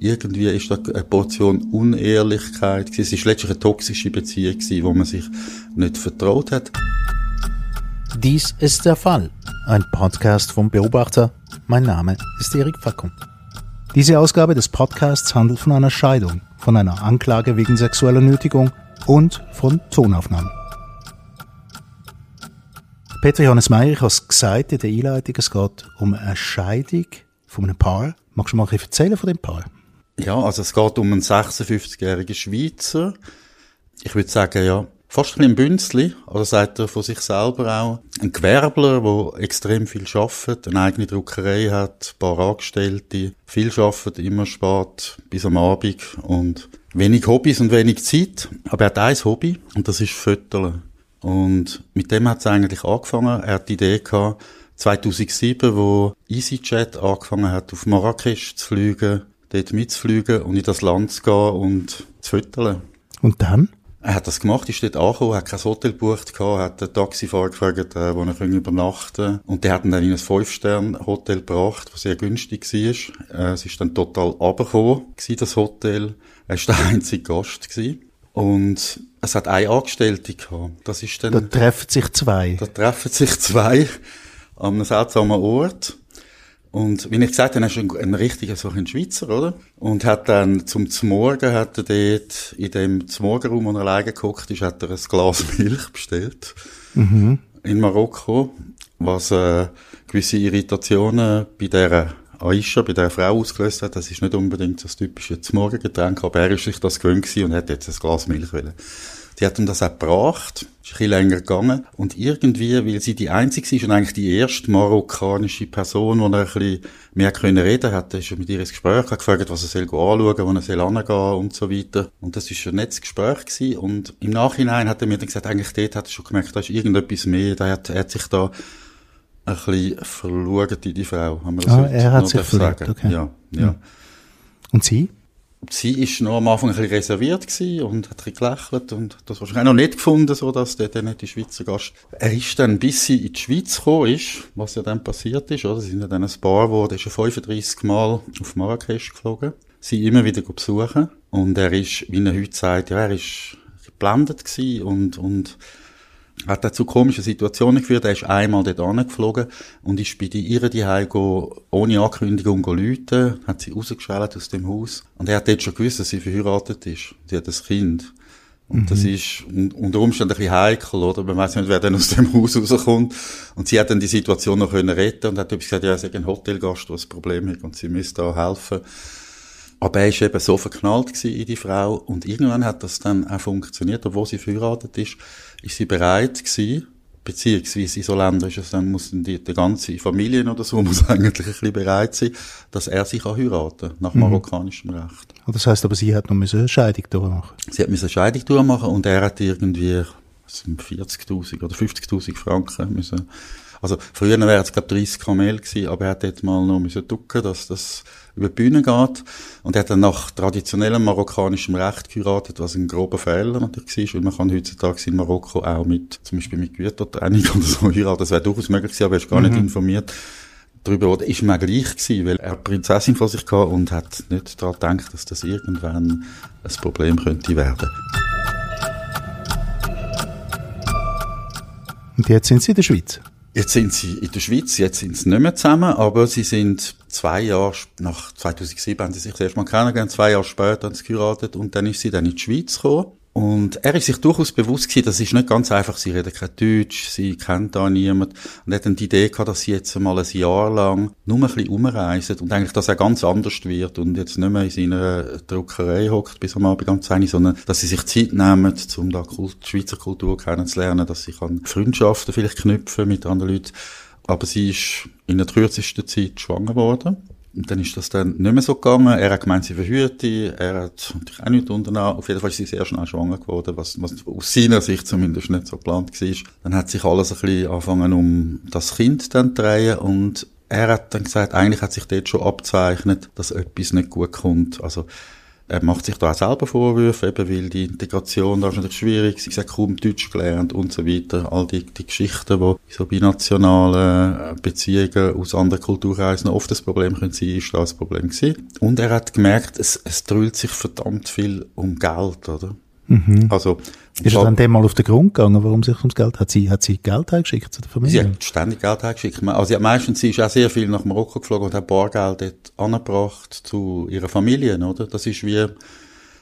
irgendwie ist da eine Portion Unehrlichkeit. Es war letztlich eine toxische Beziehung gewesen, wo man sich nicht vertraut hat. Dies ist der Fall. Ein Podcast vom Beobachter. Mein Name ist Erik Fackung. Diese Ausgabe des Podcasts handelt von einer Scheidung, von einer Anklage wegen sexueller Nötigung und von Tonaufnahmen. Peter Johannes Meyer, ich habe es gesagt in der Einleitung, es geht um eine Scheidung von einem Paar. Magst du mal ein bisschen erzählen von dem Paar? Ja, also es geht um einen 56-jährigen Schweizer. Ich würde sagen, ja, fast ein Bünzli, oder sagt er von sich selber auch. Ein Gewerbler, der extrem viel arbeitet, eine eigene Druckerei hat, ein paar Angestellte, viel arbeitet, immer spät, bis am Abend und wenig Hobbys und wenig Zeit. Aber er hat ein Hobby und das ist Fötterle. Und mit dem hat es eigentlich angefangen. Er hat die Idee gehabt, 2007, wo EasyJet angefangen hat, auf Marrakesch zu fliegen, dort mitzufliegen und in das Land zu gehen und zu füttern. Und dann? Er hat das gemacht, ist dort angekommen, hat kein Hotel gebucht gehabt, hat den Taxifahrer gefragt, äh, wo er übernachten. Und der hat ihn dann in ein Fünf-Sterne-Hotel gebracht, das sehr günstig war. Äh, es ist dann total runtergekommen, das Hotel. Er war der einzige Gast. Gewesen. Und es hat eine Angestellte gehabt. Das ist dann... Da treffen sich zwei. Da treffen sich zwei an einem seltsamen Ort. Und wie ich gesagt habe, er ist ein, ein richtiger so ein Schweizer, oder? Und hat dann zum Zmorgen, hat er dort in dem Zmorgenraum, wo er alleine geguckt ist, hat er ein Glas Milch bestellt. Mhm. In Marokko, was äh, gewisse Irritationen bei der Aisha, bei der Frau ausgelöst hat. Das ist nicht unbedingt das typische Zmorgengetränk, aber er ist sich das gewöhnt und hat jetzt ein Glas Milch wollen. Die hat ihm das auch gebracht, ist ein bisschen länger gegangen. Und irgendwie, weil sie die einzige ist und eigentlich die erste marokkanische Person, die er ein bisschen mehr können reden hat, ist er mit ihr ins Gespräch gefragt, was er soll anschauen, wo er soll hingehen und so weiter. Und das ist ein nettes Gespräch gewesen. Und im Nachhinein hat er mir dann gesagt, eigentlich dort hat er schon gemerkt, da ist irgendetwas mehr, da hat, er hat sich da ein bisschen verloren in die Frau, haben wir das ah, er hat sich verliebt, okay. Ja, ja. Und sie? Sie ist noch am Anfang ein bisschen reserviert und hat ein gelächelt und das wahrscheinlich auch noch nicht gefunden, so dass der dann nicht die Schweizer Gast. Er ist dann, bis sie in die Schweiz gekommen ist, was ja dann passiert ist, oder? Sie sind ja dann ein Paar geworden, ist ja 35 Mal auf Marrakesch geflogen, sie immer wieder besuchen und er ist, wie er heute sagt, ja, er ist geblendet gewesen und, und hat dazu komische Situationen geführt. Er ist einmal dort angeflogen und ist bei ihr die ohne Ankündigung läuten, hat sie rausgeschält aus dem Haus. Und er hat dort schon gewusst, dass sie verheiratet ist. Sie hat ein Kind. Und mhm. das ist unter Umständen ein bisschen heikel, oder? Man weiß nicht, wer dann aus dem Haus rauskommt. Und sie hat dann die Situation noch können retten und hat gesagt, ja, sie ist ein Hotelgast, der ein Problem hat und sie müsste da helfen. Aber er war eben so verknallt in die Frau und irgendwann hat das dann auch funktioniert, obwohl sie verheiratet ist ist sie bereit gewesen, beziehungsweise in so Ländern ist es dann, muss die, die ganze Familie oder so, muss eigentlich ein bisschen bereit sein, dass er sich heiraten nach mhm. marokkanischem Recht. Das heißt aber, sie hat noch eine Scheidung durchmachen? Sie hat eine Scheidung durchmachen und er hat irgendwie 40.000 oder 50.000 Franken müssen also früher wäre es, glaube 30 Kamel gewesen, aber er hat jetzt mal noch müssen ducken, dass das über die Bühne geht. Und er hat dann nach traditionellem marokkanischem Recht geheiratet, was ein grober Fehler natürlich war, weil man kann heutzutage in Marokko auch mit, zum Beispiel mit Gütertrennung oder so heiraten. Das wäre durchaus möglich gewesen, aber er ist gar mhm. nicht informiert darüber, oder ist mir gleich gewesen, weil er Prinzessin vor sich hatte und hat nicht daran gedacht, dass das irgendwann ein Problem könnte werden. Und jetzt sind Sie in der Schweiz? Jetzt sind sie in der Schweiz, jetzt sind sie nicht mehr zusammen, aber sie sind zwei Jahre, nach 2007 haben sie sich das erste Mal kennengelernt, zwei Jahre später haben sie geheiratet und dann ist sie dann in die Schweiz gekommen. Und er ist sich durchaus bewusst gewesen, das ist nicht ganz einfach, sie redet kein Deutsch, sie kennt da niemand. Und hat dann die Idee gehabt, dass sie jetzt mal ein Jahr lang nur ein bisschen umreisen und eigentlich, dass er ganz anders wird und jetzt nicht mehr in seiner Druckerei hockt bis am Abend ganz einig, sondern dass sie sich Zeit nehmen, um da die Schweizer Kultur kennenzulernen, dass sie kann Freundschaften vielleicht knüpfen mit anderen Leuten. Aber sie ist in der kürzesten Zeit schwanger geworden. Und dann ist das dann nicht mehr so gegangen. Er hat gemeint, sie verhüte. Er hat natürlich auch nichts unternommen. Auf jeden Fall ist sie sehr schnell schwanger geworden, was, was aus seiner Sicht zumindest nicht so geplant war. Dann hat sich alles ein bisschen angefangen, um das Kind dann zu drehen. Und er hat dann gesagt, eigentlich hat sich dort schon abzeichnet, dass etwas nicht gut kommt. Also, Er macht sich da auch selber Vorwürfe, eben weil die Integration da ist natürlich schwierig, sie hat kaum Deutsch gelernt und so weiter. All die, die Geschichten, die so binationale äh, Beziehungen aus anderen Kulturkreisen oft das Problem können sein, ist da das Problem gewesen. Und er hat gemerkt, es, es dreht sich verdammt viel um Geld, oder? Mhm. Also, Ist er dann dem mal auf den Grund gegangen, warum sich ums Geld? Hat sie, hat sie Geld eingeschickt zu der Sie Familie? hat ständig Geld hergeschickt. Also sie hat meistens, sie ist auch sehr viel nach Marokko geflogen und hat Bargeld dort angebracht zu ihrer Familie, oder? Das ist wie,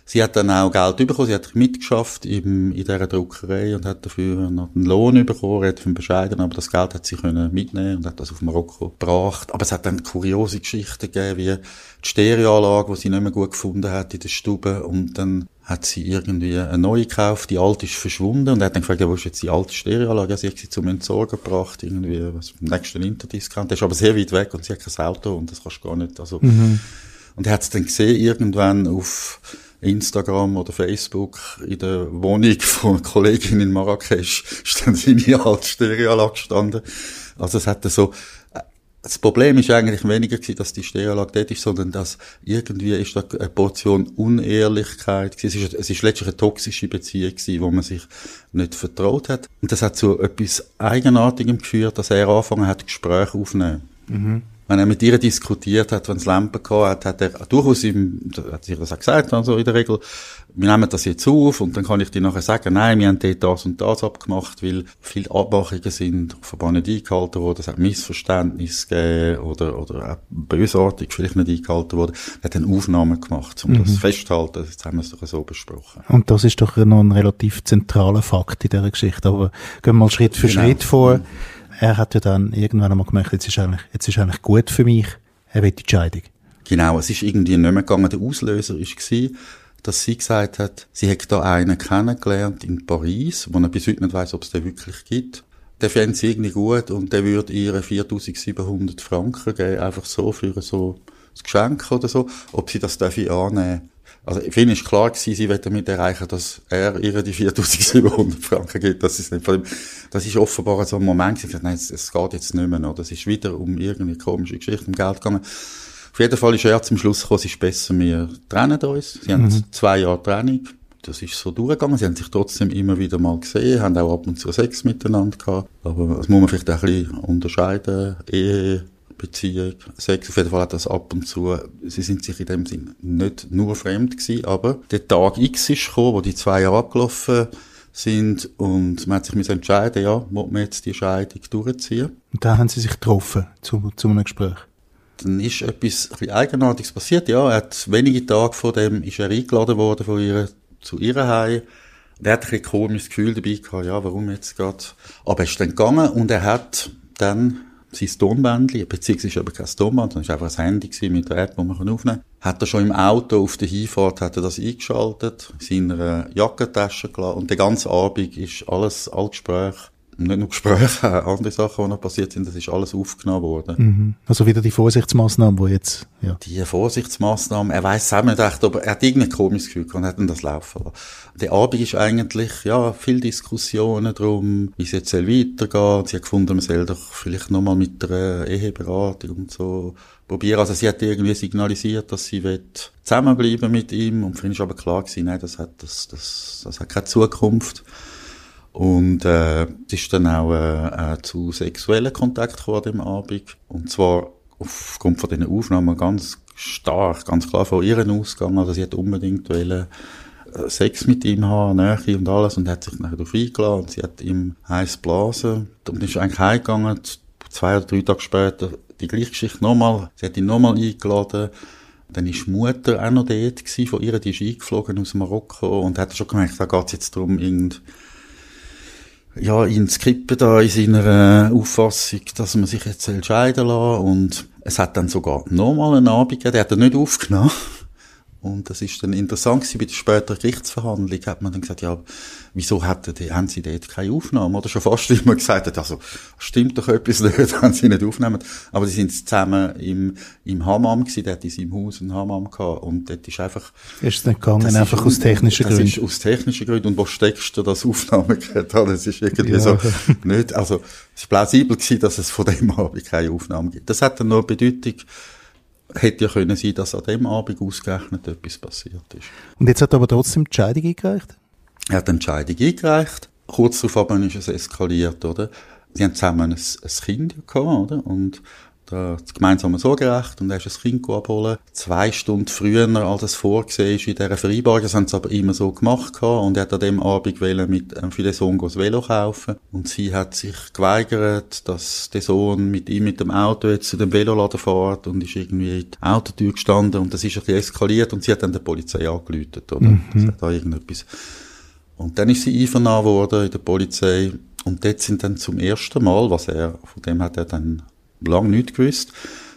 sie hat dann auch Geld bekommen, sie hat mitgeschafft im, in dieser Druckerei und hat dafür noch einen Lohn bekommen, relativ bescheiden, aber das Geld hat sie können mitnehmen und hat das auf Marokko gebracht. Aber es hat dann kuriose Geschichten gegeben, wie die Stereoanlage, die sie nicht mehr gut gefunden hat in der Stube und dann hat sie irgendwie eine neue gekauft, die alte ist verschwunden und er hat dann gefragt, ja, wo ist jetzt die alte Stereoanlage? Ja, sie hat sie zum Entsorgen gebracht, irgendwie, was, im nächsten Interdiscount. Das ist aber sehr weit weg und sie hat kein Auto und das kannst du gar nicht, also. Und er hat es dann gesehen, irgendwann auf Instagram oder Facebook in der Wohnung von einer Kollegin in Marrakesch ist dann seine alte Stereoanlage gestanden. Also es hatte so, das Problem ist eigentlich weniger gewesen, dass die Stereoanlage dort ist, sondern dass irgendwie ist da eine Portion Unehrlichkeit gewesen. Es ist, es ist letztlich eine toxische Beziehung gewesen, wo man sich nicht vertraut hat. Und das hat zu etwas Eigenartigem geführt, dass er angefangen hat, Gespräche aufzunehmen. Wenn er mit ihr diskutiert hat, wenn es Lampen gehabt hat, hat er durchaus ihm, hat sich das auch gesagt, also in der Regel, wir nehmen das jetzt auf und dann kann ich dir nachher sagen, nein, wir haben dort das und das abgemacht, weil viele Abmachungen sind offenbar nicht eingehalten worden, es hat Missverständnisse gegeben oder, oder auch bösartig vielleicht nicht eingehalten worden. Er hat dann Aufnahmen gemacht, um das festzuhalten, jetzt haben wir es doch so besprochen. Und das ist doch noch ein relativ zentraler Fakt in dieser Geschichte. Aber gehen wir mal Schritt für Genau. Schritt vor. Er hat ja dann irgendwann einmal gemerkt, jetzt ist eigentlich, jetzt ist eigentlich gut für mich. Er will die Scheidung. Genau, es ist irgendwie nicht mehr gegangen. Der Auslöser war, dass sie gesagt hat, sie hätte da einen kennengelernt in Paris, wo er bis heute nicht weiss, ob es den wirklich gibt. Der fände sie irgendwie gut und der würde ihr 4700 Franken geben, einfach so für so ein Geschenk oder so, ob sie das darf annehmen also, für ihn ist klar gewesen, sie wollte damit erreichen, dass er ihr die 4700 Franken gibt. Das ist nicht. Das ist offenbar so ein Moment gewesen, nein, es, es geht jetzt nicht mehr noch. Das ist wieder um irgendwie komische Geschichte, um Geld gegangen. Auf jeden Fall ist er zum Schluss gekommen, es ist besser, wir trennen uns. Sie haben zwei Jahre Trennung. Das ist so durchgegangen. Sie haben sich trotzdem immer wieder mal gesehen, haben auch ab und zu Sex miteinander gehabt. Aber das muss man vielleicht auch ein bisschen unterscheiden. Ehe, Beziehung, Sex, auf jeden Fall hat das ab und zu, sie sind sich in dem Sinn nicht nur fremd gewesen, aber der Tag X ist gekommen, wo die zwei Jahre abgelaufen sind und man hat sich müssen entscheiden, ja, muss man jetzt die Scheidung durchziehen. Und da haben sie sich getroffen zu, zu einem Gespräch. Dann ist etwas ein Eigenartiges passiert, ja, er hat wenige Tage vor dem ist er eingeladen worden von ihr zu ihrer Heim. Er hat ein bisschen komisches Gefühl dabei gehabt, ja, warum jetzt gerade. Aber er ist dann gegangen und er hat dann sein Tonbändchen, beziehungsweise aber kein Tonband, sondern es war einfach ein Handy mit der App, die man aufnehmen kann. Hat er schon im Auto auf der Hinfahrt, hat er das eingeschaltet, in seiner Jackentasche gelassen und den ganzen Abend ist alles, all Gespräche, nicht nur Gespräche, auch andere Sachen, die noch passiert sind, das ist alles aufgenommen worden. Mhm. Also wieder die Vorsichtsmaßnahmen, die jetzt, ja. Die Vorsichtsmaßnahmen, er weiß selber nicht echt, aber er hat irgendein komisches Gefühl gehabt und hat dann das laufen lassen. Der Abend ist eigentlich, ja, viel Diskussionen drum, wie es jetzt soll weitergehen. Sie hat gefunden, man soll doch vielleicht nochmal mit der Eheberatung und so probieren. Also sie hat irgendwie signalisiert, dass sie will zusammenbleiben mit ihm und für ihn ist aber klar gewesen, nein, das hat, das, das, das hat keine Zukunft. Und äh, es ist dann auch äh, äh, zu sexuellen Kontakt gekommen dem Abend. Und zwar aufgrund von diesen Aufnahmen ganz stark, ganz klar von ihren ausgegangen. Also sie hat unbedingt wollen, äh, Sex mit ihm haben, Nähe und alles und hat sich nachher darauf eingeladen. Und sie hat ihm heiß blasen und ist eigentlich heimgegangen, zwei oder drei Tage später die gleiche Geschichte nochmal, sie hat ihn nochmal eingeladen. Dann ist die Mutter auch noch dort gewesen, von ihr, die ist eingeflogen aus Marokko. Und hat schon gemerkt, da geht es jetzt darum, irgend ja, ihn zu kippen da in seiner äh, Auffassung, dass man sich jetzt entscheiden lassen und es hat dann sogar nochmal einen Abend gegeben, der hat er nicht aufgenommen. Und das ist dann interessant gewesen, bei der späteren Gerichtsverhandlung hat man dann gesagt, ja, wieso hätten die, haben sie dort keine Aufnahme? Oder schon fast immer gesagt hat, also, stimmt doch etwas nicht, wenn sie nicht aufnehmen. Aber die sind zusammen im, im Hammam gewesen, der hat in seinem Haus einen Hammam gehabt. Und dort ist einfach, Ist es nicht gegangen, das einfach ist, aus technischen das Gründen. ist aus technischen Gründen. Und wo steckst du das Aufnahmegerät an? Das ist irgendwie Ja. so, nicht, also, es ist plausibel gewesen, dass es von dem Abend keine Aufnahme gibt. Das hat dann eine Bedeutung, hätte ja können sein, dass an dem Abend ausgerechnet etwas passiert ist. Und jetzt hat er aber trotzdem die Entscheidung eingereicht? Er hat die Entscheidung eingereicht. Kurz darauf ist es eskaliert, oder? Sie haben zusammen ein, ein Kind gehabt, oder? Und das gemeinsame Sorgerecht und er ist ein Kind abholen. Zwei Stunden früher, als es vorgesehen ist in dieser Vereinbarung. Das haben sie aber immer so gemacht gehabt. Und er hat an dem Abend mit, ähm, für den Sohn das Velo kaufen. Und sie hat sich geweigert, dass der Sohn mit ihm mit dem Auto jetzt zu dem Veloladen fährt und ist irgendwie in der Autotür gestanden und das ist ein bisschen eskaliert und sie hat dann der Polizei angelütet, oder? Mhm. Das hat da irgendetwas. Und dann ist sie einvernommen worden in der Polizei. Und dort sind dann zum ersten Mal, was er, von dem hat er dann lange nicht gewusst,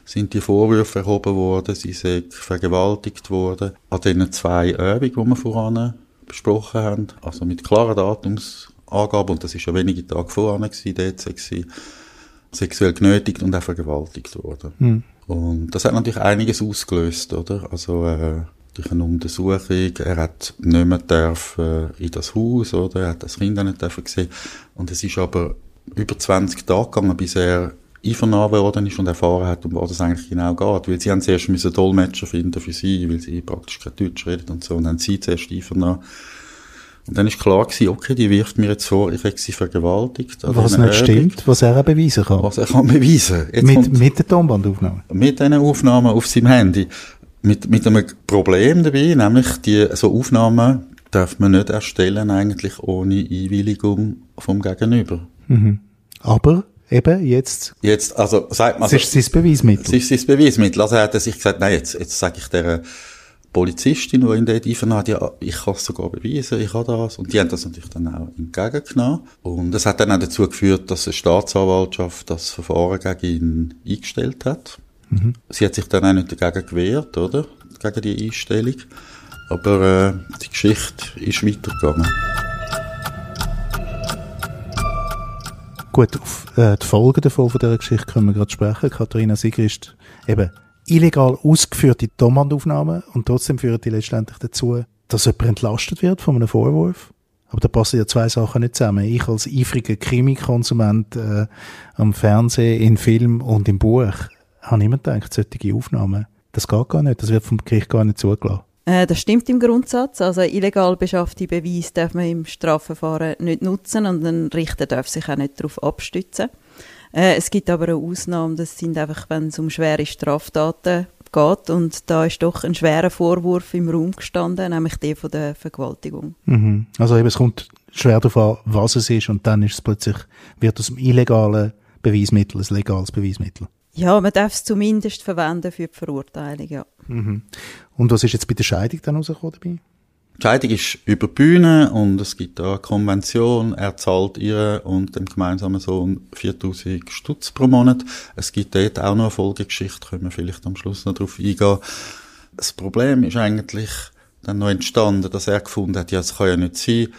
sind die Vorwürfe erhoben worden, sie sind vergewaltigt worden. An diesen zwei Übungen, die wir voran besprochen haben, also mit klaren Datumsangaben, und das ist ja wenige Tage voran gewesen, dort sie sexuell genötigt und auch vergewaltigt worden. Mhm. Und das hat natürlich einiges ausgelöst, oder? Also, äh, durch eine Untersuchung, er hat nicht mehr dürfen in das Haus, oder? Er hat das Kind nicht dürfen sehen. Und es ist aber über 20 Tage gegangen, bis er einvernommen worden ist und erfahren hat, um was es eigentlich genau geht. Weil sie haben zuerst müssen Dolmetscher finden für sie, weil sie praktisch kein Deutsch redet und so. Und dann haben sie zuerst einvernommen. Und dann ist klar gewesen, okay, die wirft mir jetzt vor, ich hätte sie vergewaltigt. Was nicht stimmt, was er beweisen kann. Was er kann beweisen. Jetzt mit, mit der Tonbandaufnahme? Mit diesen Aufnahmen auf seinem Handy. Mit, mit einem Problem dabei, nämlich die, so Aufnahmen darf man nicht erstellen eigentlich ohne Einwilligung vom Gegenüber. Mhm. Aber eben jetzt. Jetzt, also sagt man. Es ist sein Beweismittel. Es ist sein Beweismittel. Also er hat sich gesagt, nein, jetzt, jetzt sage ich der Polizistin, die in der Tiefen hat, ja, ich kann es sogar beweisen, ich habe das. Und die haben das natürlich dann auch entgegengenommen. Und das hat dann auch dazu geführt, dass eine Staatsanwaltschaft das Verfahren gegen ihn eingestellt hat. Mhm. Sie hat sich dann auch nicht dagegen gewehrt, oder? Gegen die Einstellung. Aber äh, die Geschichte ist weitergegangen. Gut, auf äh, die Folgen davon von dieser Geschichte können wir gerade sprechen. Katharina Sieger ist eben illegal ausgeführte Domandaufnahmen und trotzdem führen die letztendlich dazu, dass jemand entlastet wird von einem Vorwurf. Aber da passen ja zwei Sachen nicht zusammen. Ich als eifriger Krimikonsument äh, am Fernsehen, in Film und im Buch habe immer gedacht, solche Aufnahmen, das geht gar nicht, das wird vom Gericht gar nicht zugelassen. Äh, das stimmt im Grundsatz. Also illegal beschaffte Beweise darf man im Strafverfahren nicht nutzen und ein Richter darf sich auch nicht darauf abstützen. Äh, es gibt aber eine Ausnahme, das sind einfach, wenn es um schwere Straftaten geht und da ist doch ein schwerer Vorwurf im Raum gestanden, nämlich der von der Vergewaltigung. Mhm. Also eben, es kommt schwer darauf an, was es ist und dann ist es plötzlich, wird aus dem illegalen Beweismittel ein legales Beweismittel. Ja, man darf es zumindest verwenden für die Verurteilung, ja. Mhm. Und was ist jetzt bei der Scheidung dann rausgekommen dabei? Die Scheidung ist über die Bühne und es gibt da eine Konvention. Er zahlt ihr und dem gemeinsamen Sohn 4000 Stutz pro Monat. Es gibt dort auch noch eine Folgegeschichte, können wir vielleicht am Schluss noch darauf eingehen. Das Problem ist eigentlich dann noch entstanden, dass er gefunden hat, ja, es kann ja nicht sein,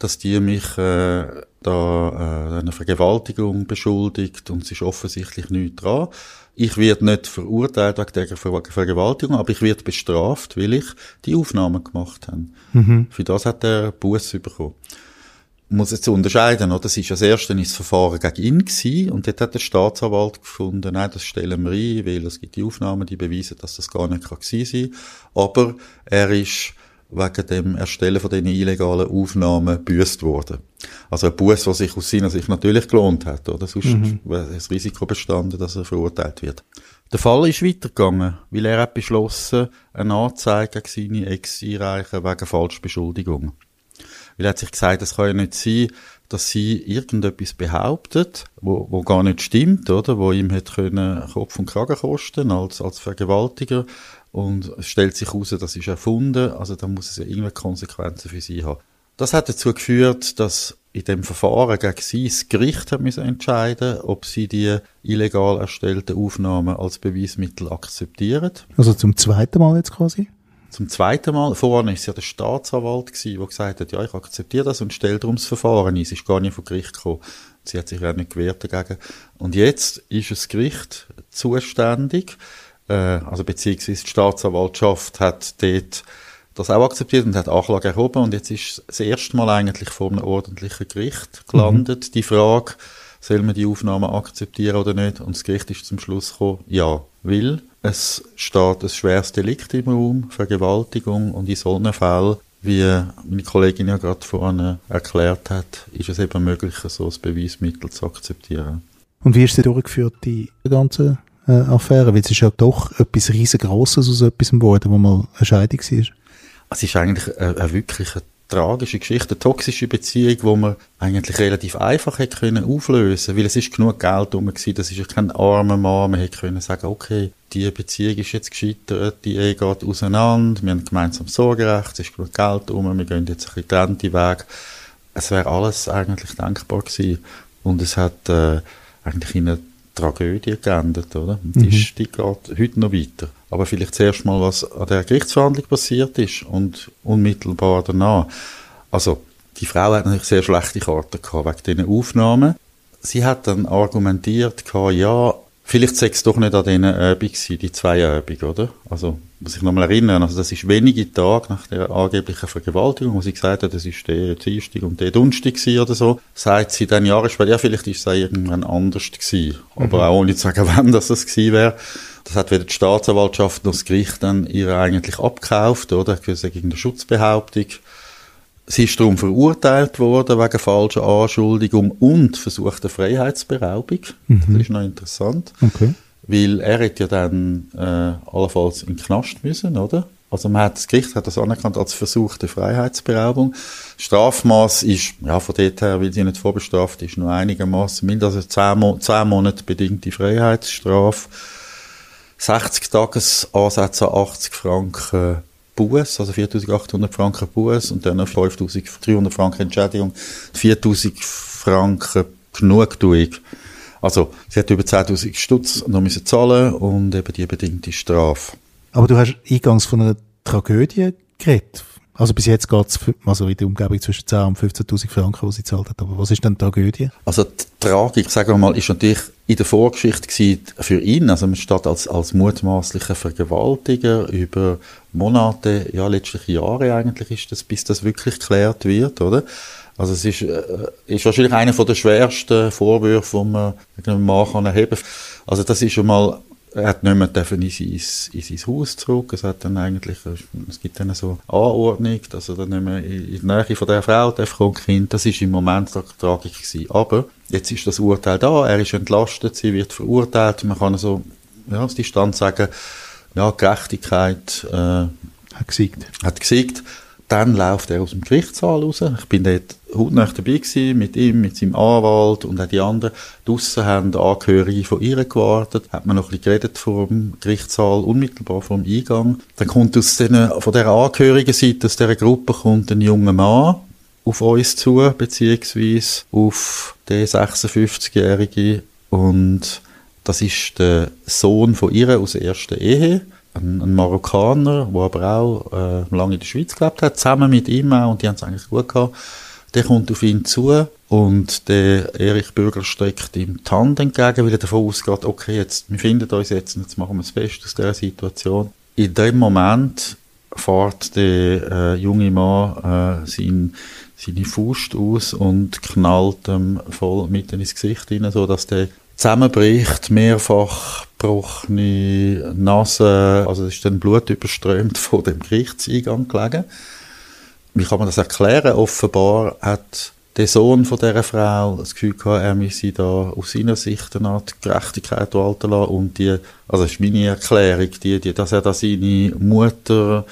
dass die mich äh, da äh, einer Vergewaltigung beschuldigt und es ist offensichtlich nichts dran. Ich werde nicht verurteilt wegen der Ver Vergewaltigung, aber ich werde bestraft, weil ich die Aufnahmen gemacht habe. Mhm. Für das hat er Buß bekommen. Muss jetzt unterscheiden, oder? Das ist als erstes ein Verfahren gegen ihn gewesen, und dort hat der Staatsanwalt gefunden, nein, das stellen wir ein, weil es gibt die Aufnahmen, die beweisen, dass das gar nicht gewesen sein Aber er ist wegen dem Erstellen von diesen illegalen Aufnahmen büßt worden. Also ein Buß, was sich aus seiner Sicht natürlich gelohnt hat, oder? Sonst mhm. wäre das Risiko bestanden, dass er verurteilt wird. Der Fall ist weitergegangen, weil er hat beschlossen, eine Anzeige gegen seine Ex einreichen wegen Falschbeschuldigung. Weil er hat sich gesagt, es kann ja nicht sein, dass sie irgendetwas behauptet, wo, wo gar nicht stimmt, oder? Wo ihm hätte können Kopf und Kragen kosten als, als Vergewaltiger und es stellt sich heraus, das ist erfunden, also da muss es ja irgendwelche Konsequenzen für sie haben. Das hat dazu geführt, dass in dem Verfahren gegen sie das Gericht hat müssen entscheiden, ob sie die illegal erstellten Aufnahmen als Beweismittel akzeptieren. Also zum zweiten Mal jetzt quasi? Zum zweiten Mal. Vorher war es ja der Staatsanwalt gewesen, der gesagt hat, ja, ich akzeptiere das und stelle darum das Verfahren ein. Es ist gar nicht vom Gericht gekommen. Sie hat sich auch nicht gewehrt dagegen. Und jetzt ist das Gericht zuständig äh, also beziehungsweise die Staatsanwaltschaft hat dort das auch akzeptiert und hat Anklage erhoben und jetzt ist das erste Mal eigentlich vor einem ordentlichen Gericht gelandet, mhm. die Frage, soll man die Aufnahme akzeptieren oder nicht? Und das Gericht ist zum Schluss gekommen, ja, weil es steht ein schweres Delikt im Raum, Vergewaltigung und in solchen Fällen, wie meine Kollegin ja gerade vorhin erklärt hat, ist es eben möglich, so ein Beweismittel zu akzeptieren. Und wie ist sie durchgeführt, die ganze äh, Affäre? Weil es ist ja doch etwas riesengroßes aus etwas geworden, wo mal eine Scheidung war. Es ist eigentlich eine, eine wirklich tragische Geschichte, eine toxische Beziehung, wo man eigentlich relativ einfach hätte können auflösen, weil es ist genug Geld rum gewesen, das ist kein armer Mann, man hätte können sagen, okay, die Beziehung ist jetzt gescheitert, die Ehe geht auseinander, wir haben gemeinsam Sorgerecht, es ist genug Geld rum, wir gehen jetzt ein bisschen getrennte Weg. Es wäre alles eigentlich denkbar gewesen und es hat äh, eigentlich in eine Tragödie geendet, oder? Und mhm. die, die geht heute noch weiter. Aber vielleicht zuerst mal, was an der Gerichtsverhandlung passiert ist und unmittelbar danach. Also, die Frau hat natürlich sehr schlechte Karten gehabt wegen diesen Aufnahmen. Sie hat dann argumentiert, gehabt, ja, vielleicht sei es doch nicht an diesen Übungen die zwei Übungen, oder? Also, muss ich nochmal erinnern, also das ist wenige Tage nach der angeblichen Vergewaltigung, wo sie gesagt hat, das ist der Dienstag und der Donnerstag oder so, sagt sie dann Jahre später, ja, vielleicht ist es irgendwann anders gewesen. Aber mhm. auch ohne zu sagen, wann das es gewesen wäre. Das hat weder die Staatsanwaltschaft noch das Gericht dann ihr eigentlich abgekauft, oder? Gegen eine Schutzbehauptung. Sie ist darum verurteilt worden wegen falscher Anschuldigung und versuchter Freiheitsberaubung. Mhm. Das ist noch interessant. Okay. Weil er hätte ja dann äh, allenfalls in den Knast müssen, oder? Also man hat, das Gericht hat das anerkannt als versuchte Freiheitsberaubung. Strafmaß ist, ja, von dort her, weil sie nicht vorbestraft ist, nur einigermaßen mindestens also zehn, Mo zehn Monate bedingte Freiheitsstrafe 60 Tagesansätze an 80 Franken Buß, also 4.800 Franken Buß und dann noch 5.300 Franken Entschädigung, 4.000 Franken Genugtuung. Also, sie hat über 10.000 Stutz noch müssen zahlen und eben die bedingte Strafe. Aber du hast eingangs von einer Tragödie geredet. Also bis jetzt geht es also in der Umgebung zwischen 10.000 und 15.000 Franken, die sie zahlt hat. Aber was ist denn die Tragödie? Also die Tragik, sagen wir mal, ist natürlich in der Vorgeschichte für ihn. Also man steht als, als mutmaßlicher Vergewaltiger über Monate, ja letztlich Jahre eigentlich ist das, bis das wirklich geklärt wird, oder? Also es ist, äh, ist wahrscheinlich einer der schwersten Vorwürfe, die man einem Mann kann erheben kann. Also das ist schon mal er hat nicht mehr dürfen in sein, in sein Haus zurück. Es hat dann eigentlich, es gibt dann so Anordnung, dass er dann nicht mehr in die Nähe von der Frau darf kommen, Kind. Das ist im Moment der Tragik gewesen. Aber jetzt ist das Urteil da, er ist entlastet, sie wird verurteilt. Man kann so, ja, aus Distanz sagen, ja, Gerechtigkeit, äh, hat gesiegt. Hat gesiegt. Dann läuft er aus dem Gerichtssaal raus. Ich bin dort hautnah dabei gewesen, mit ihm, mit seinem Anwalt und auch die anderen. Draussen haben Angehörige von ihr gewartet. Hat man noch ein bisschen geredet vor dem Gerichtssaal, unmittelbar vor dem Eingang. Dann kommt aus den, von dieser Angehörigenseite, aus dieser Gruppe kommt ein junger Mann auf uns zu, beziehungsweise auf den 56-Jährigen. Und das ist der Sohn von ihr aus der ersten Ehe ein, ein Marokkaner, der aber auch äh, lange in der Schweiz gelebt hat, zusammen mit ihm auch, und die haben es eigentlich gut gehabt. Der kommt auf ihn zu und der Erich Bürger streckt ihm die Hand entgegen, weil er davon ausgeht, okay, jetzt, wir finden uns jetzt und jetzt machen wir das Beste aus dieser Situation. In dem Moment fährt der äh, junge Mann äh, sein, seine Faust aus und knallt ihm voll mitten ins Gesicht hinein, so dass der zusammenbricht, mehrfach gebrochene Nase, also es ist dann Blut überströmt vor dem Gerichtseingang gelegen. Wie kann man das erklären? Offenbar hat der Sohn von dieser Frau das Gefühl gehabt, er müsse da aus seiner Sicht eine Art Gerechtigkeit walten lassen und die, also das ist meine Erklärung, die, die, dass er da seine Mutter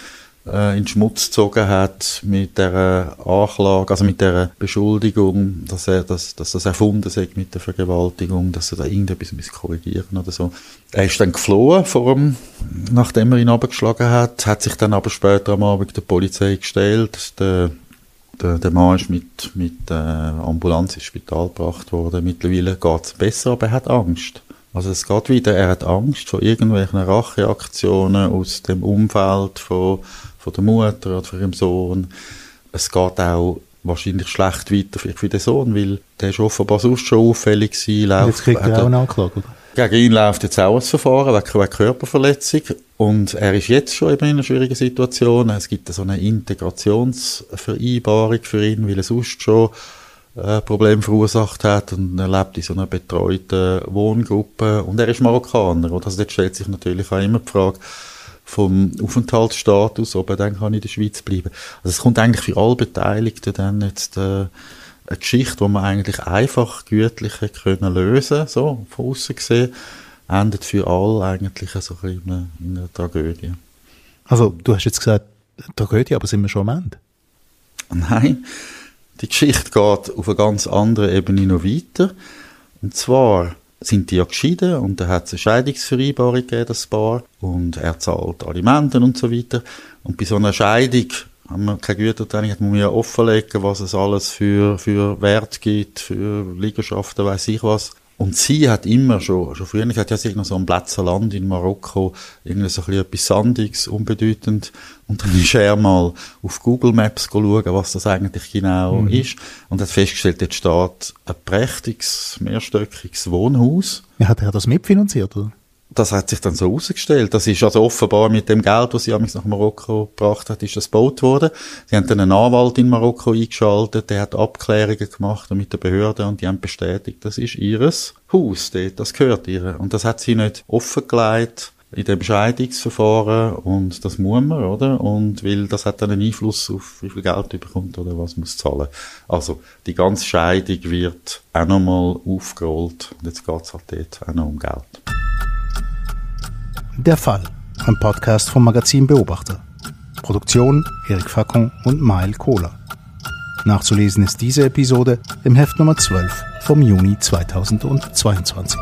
äh, in Schmutz gezogen hat mit der Anklage, also mit der Beschuldigung, dass er das, dass das erfunden sei mit der Vergewaltigung, dass er da irgendetwas korrigieren oder so. Er ist dann geflohen vor ihm, nachdem er ihn abgeschlagen hat, hat sich dann aber später am Abend der Polizei gestellt. Der, der, der Mann ist mit, mit äh, Ambulanz ins Spital gebracht worden. Mittlerweile geht es besser, aber er hat Angst. Also es geht wieder, er hat Angst vor irgendwelchen Racheaktionen aus dem Umfeld von von der Mutter oder von ihrem Sohn. Es geht auch wahrscheinlich schlecht weiter für den Sohn, weil der ist offenbar sonst schon auffällig gewesen. Läuft, jetzt kriegt er auch eine Anklage, oder? Gegen ihn läuft jetzt auch ein Verfahren wegen Körperverletzung und er ist jetzt schon eben in einer schwierigen Situation. Es gibt so eine Integrationsvereinbarung für ihn, weil er sonst schon äh, Problem verursacht hat und er lebt in so einer betreuten Wohngruppe und er ist Marokkaner. Und also dort stellt sich natürlich auch immer die Frage vom Aufenthaltsstatus, ob er dann kann in der Schweiz bleiben. Also es kommt eigentlich für alle Beteiligten dann jetzt äh, eine Geschichte, die man eigentlich einfach gütlich können lösen, so von außen gesehen, endet für alle eigentlich so ein in einer, in einer Tragödie. Also du hast jetzt gesagt Tragödie, aber sind wir schon am Ende? Nein, die Geschichte geht auf einer ganz anderen Ebene noch weiter. Und zwar sind die ja geschieden und da hat es eine Scheidungsvereinbarung gegeben, das Paar, und er zahlt Alimente und so weiter. Und bei so einer Scheidung haben wir keine Gütertrennung, muss man ja offenlegen, was es alles für, für Wert gibt, für Liegenschaften, weiß ich was. Und sie hat immer schon, schon früher gesagt, ja, sie noch so ein Plätzer Land in Marokko, irgendwie so ein bisschen etwas Sandiges, unbedeutend. Und dann ist er mal auf Google Maps schauen, was das eigentlich genau mhm. ist. Und hat festgestellt, dort steht ein prächtiges, mehrstöckiges Wohnhaus. Ja, hat er das mitfinanziert, oder? Das hat sich dann so herausgestellt. Das ist also offenbar mit dem Geld, das sie nach Marokko gebracht hat, ist das gebaut worden. Sie haben dann einen Anwalt in Marokko eingeschaltet, der hat Abklärungen gemacht mit der Behörde und die haben bestätigt, das ist ihres Haus dort, das gehört ihr. Und das hat sie nicht offengelegt in dem Scheidungsverfahren und das muss man, oder? Und weil das hat dann einen Einfluss auf wie viel Geld bekommt oder was muss zahlen. Also die ganze Scheidung wird auch nochmal aufgerollt und jetzt geht es halt dort auch noch um Geld. Der Fall, ein Podcast vom Magazin Beobachter. Produktion Erik Fackung und Mael Kohler. Nachzulesen ist diese Episode im Heft Nummer 12 vom Juni 2022.